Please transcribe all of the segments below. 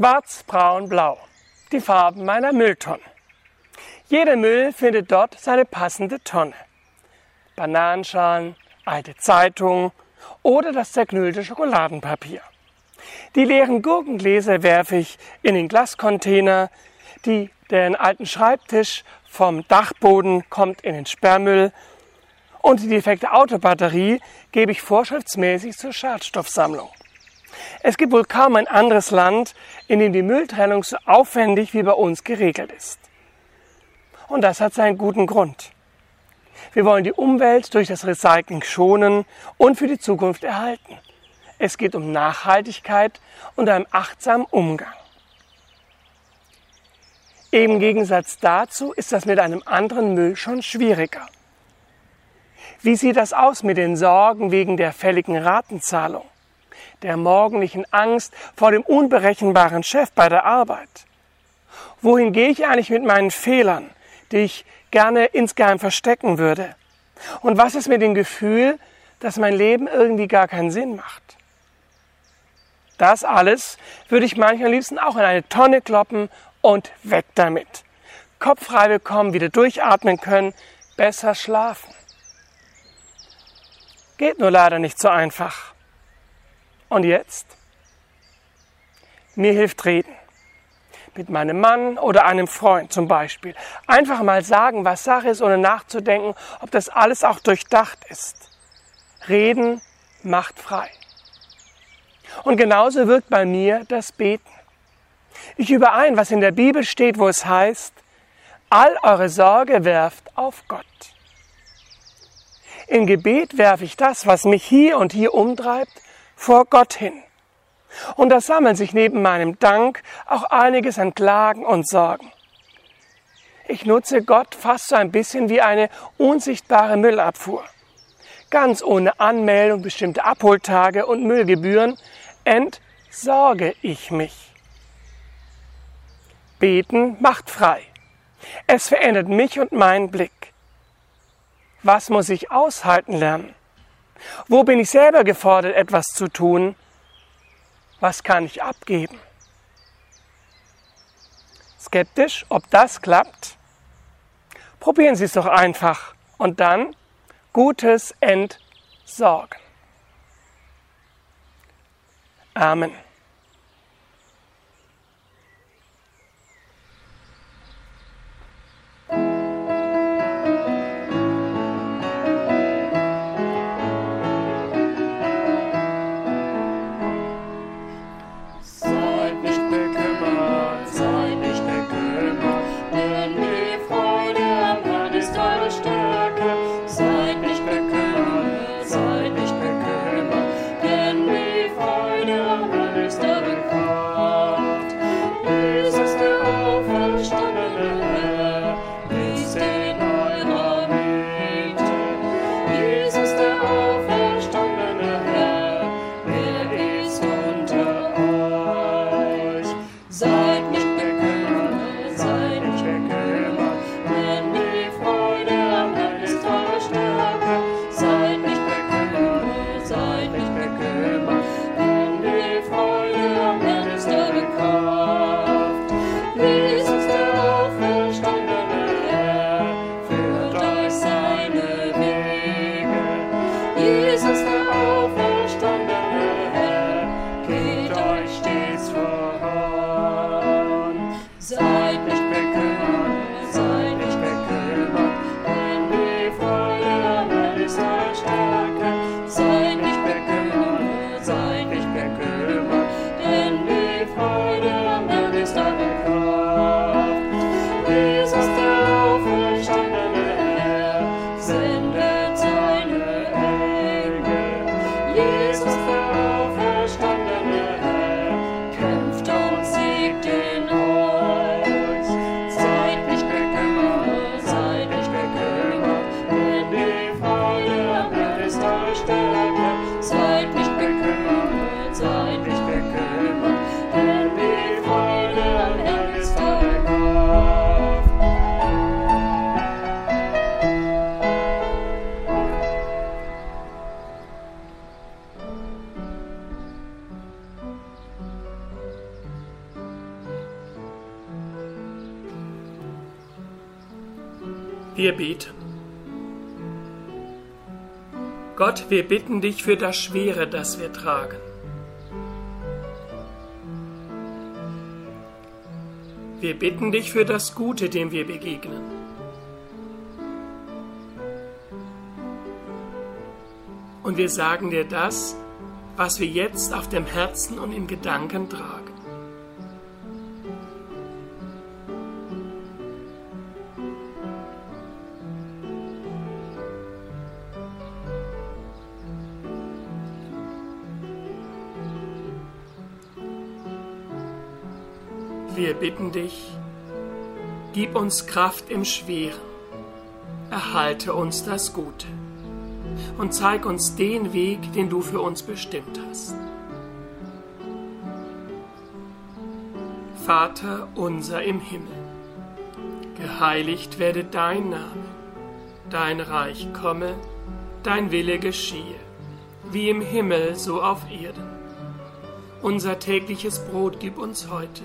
Schwarz, Braun, Blau. Die Farben meiner Mülltonnen. Jeder Müll findet dort seine passende Tonne. Bananenschalen, alte Zeitungen oder das zerknüllte Schokoladenpapier. Die leeren Gurkengläser werfe ich in den Glascontainer, die, den alten Schreibtisch vom Dachboden kommt in den Sperrmüll und die defekte Autobatterie gebe ich vorschriftsmäßig zur Schadstoffsammlung. Es gibt wohl kaum ein anderes Land, in dem die Mülltrennung so aufwendig wie bei uns geregelt ist. Und das hat seinen guten Grund. Wir wollen die Umwelt durch das Recycling schonen und für die Zukunft erhalten. Es geht um Nachhaltigkeit und einen achtsamen Umgang. Im Gegensatz dazu ist das mit einem anderen Müll schon schwieriger. Wie sieht das aus mit den Sorgen wegen der fälligen Ratenzahlung, der morgendlichen Angst vor dem unberechenbaren Chef bei der Arbeit? Wohin gehe ich eigentlich mit meinen Fehlern, die ich gerne insgeheim verstecken würde? Und was ist mit dem Gefühl, dass mein Leben irgendwie gar keinen Sinn macht? Das alles würde ich manchmal am liebsten auch in eine Tonne kloppen und weg damit. Kopf frei bekommen, wieder durchatmen können, besser schlafen. Geht nur leider nicht so einfach. Und jetzt? Mir hilft reden. Mit meinem Mann oder einem Freund zum Beispiel. Einfach mal sagen, was Sache ist, ohne nachzudenken, ob das alles auch durchdacht ist. Reden macht frei. Und genauso wirkt bei mir das Beten. Ich überein, was in der Bibel steht, wo es heißt, all eure Sorge werft auf Gott. Im Gebet werfe ich das, was mich hier und hier umtreibt, vor Gott hin. Und da sammeln sich neben meinem Dank auch einiges an Klagen und Sorgen. Ich nutze Gott fast so ein bisschen wie eine unsichtbare Müllabfuhr. Ganz ohne Anmeldung, bestimmte Abholtage und Müllgebühren entsorge ich mich. Beten macht frei. Es verändert mich und meinen Blick. Was muss ich aushalten lernen? Wo bin ich selber gefordert, etwas zu tun? Was kann ich abgeben? Skeptisch, ob das klappt? Probieren Sie es doch einfach und dann Gutes entsorgen. Amen. Wir beten. Gott, wir bitten dich für das Schwere, das wir tragen. Wir bitten dich für das Gute, dem wir begegnen. Und wir sagen dir das, was wir jetzt auf dem Herzen und in Gedanken tragen. Wir bitten dich, gib uns Kraft im Schweren, erhalte uns das Gute und zeig uns den Weg, den du für uns bestimmt hast. Vater unser im Himmel, geheiligt werde dein Name, dein Reich komme, dein Wille geschehe, wie im Himmel so auf Erden. Unser tägliches Brot gib uns heute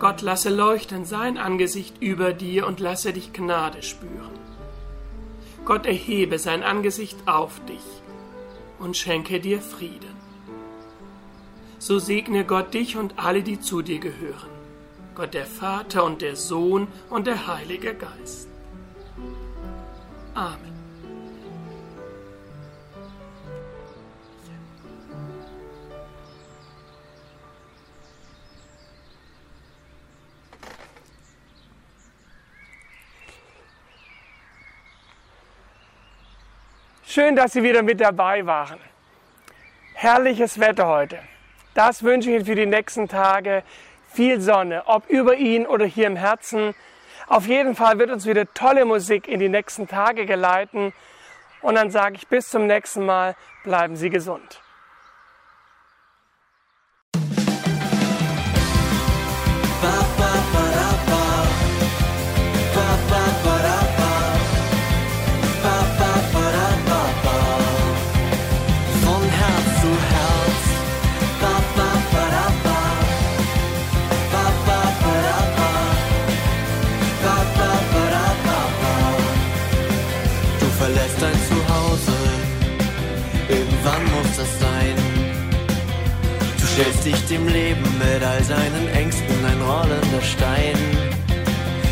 Gott lasse leuchten sein Angesicht über dir und lasse dich Gnade spüren. Gott erhebe sein Angesicht auf dich und schenke dir Frieden. So segne Gott dich und alle, die zu dir gehören. Gott der Vater und der Sohn und der Heilige Geist. Amen. Schön, dass Sie wieder mit dabei waren. Herrliches Wetter heute. Das wünsche ich Ihnen für die nächsten Tage. Viel Sonne, ob über Ihnen oder hier im Herzen. Auf jeden Fall wird uns wieder tolle Musik in die nächsten Tage geleiten. Und dann sage ich bis zum nächsten Mal. Bleiben Sie gesund. Stellst dich dem Leben mit all seinen Ängsten ein rollender Stein.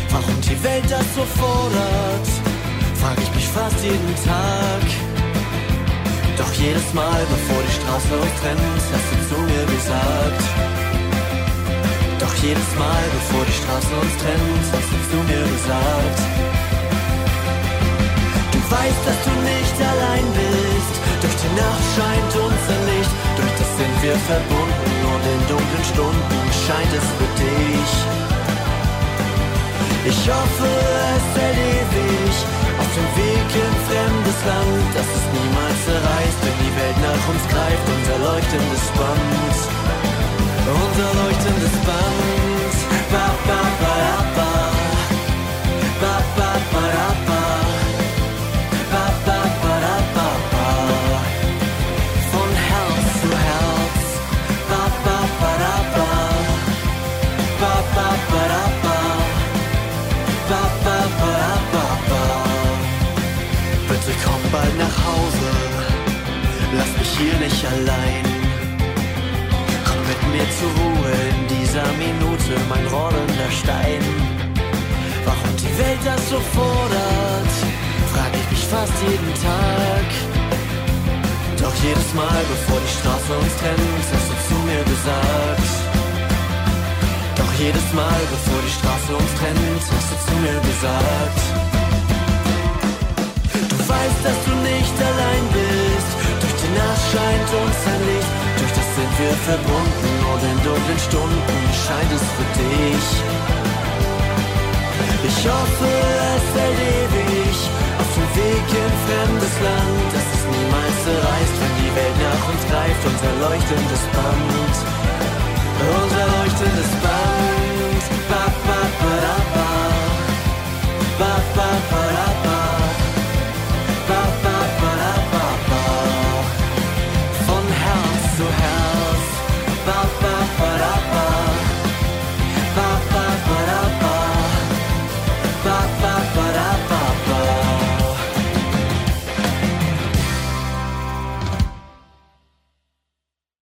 Warum die Welt das so fordert, frag ich mich fast jeden Tag. Doch jedes Mal, bevor die Straße uns trennt, hast du zu mir gesagt. Doch jedes Mal, bevor die Straße uns trennt, hast du zu mir gesagt. Du weißt, dass du nicht allein bist, durch die Nacht scheint uns ein Licht, durch das sind wir verbunden in dunklen Stunden scheint es für dich. Ich hoffe, es hält ewig auf dem Weg in fremdes Land, dass es niemals zerreißt, wenn die Welt nach uns greift. Unser leuchtendes Band, unser leuchtendes Band. Ba, ba, ba, ba, ba, hier nicht allein. Komm mit mir zur Ruhe in dieser Minute, mein rollender Stein. Warum die Welt das so fordert, frag ich mich fast jeden Tag. Doch jedes Mal, bevor die Straße uns trennt, hast du zu mir gesagt. Doch jedes Mal, bevor die Straße uns trennt, hast du zu mir gesagt. Du weißt, dass du nicht wir verbunden, nur in dunklen Stunden scheint es für dich. Ich hoffe, es erlebe ich auf dem Weg in fremdes Land, dass es niemals zerreißt, wenn die Welt nach uns greift, unser leuchtendes Band. Unser leuchtendes Band. Ba, ba, ba, da, ba.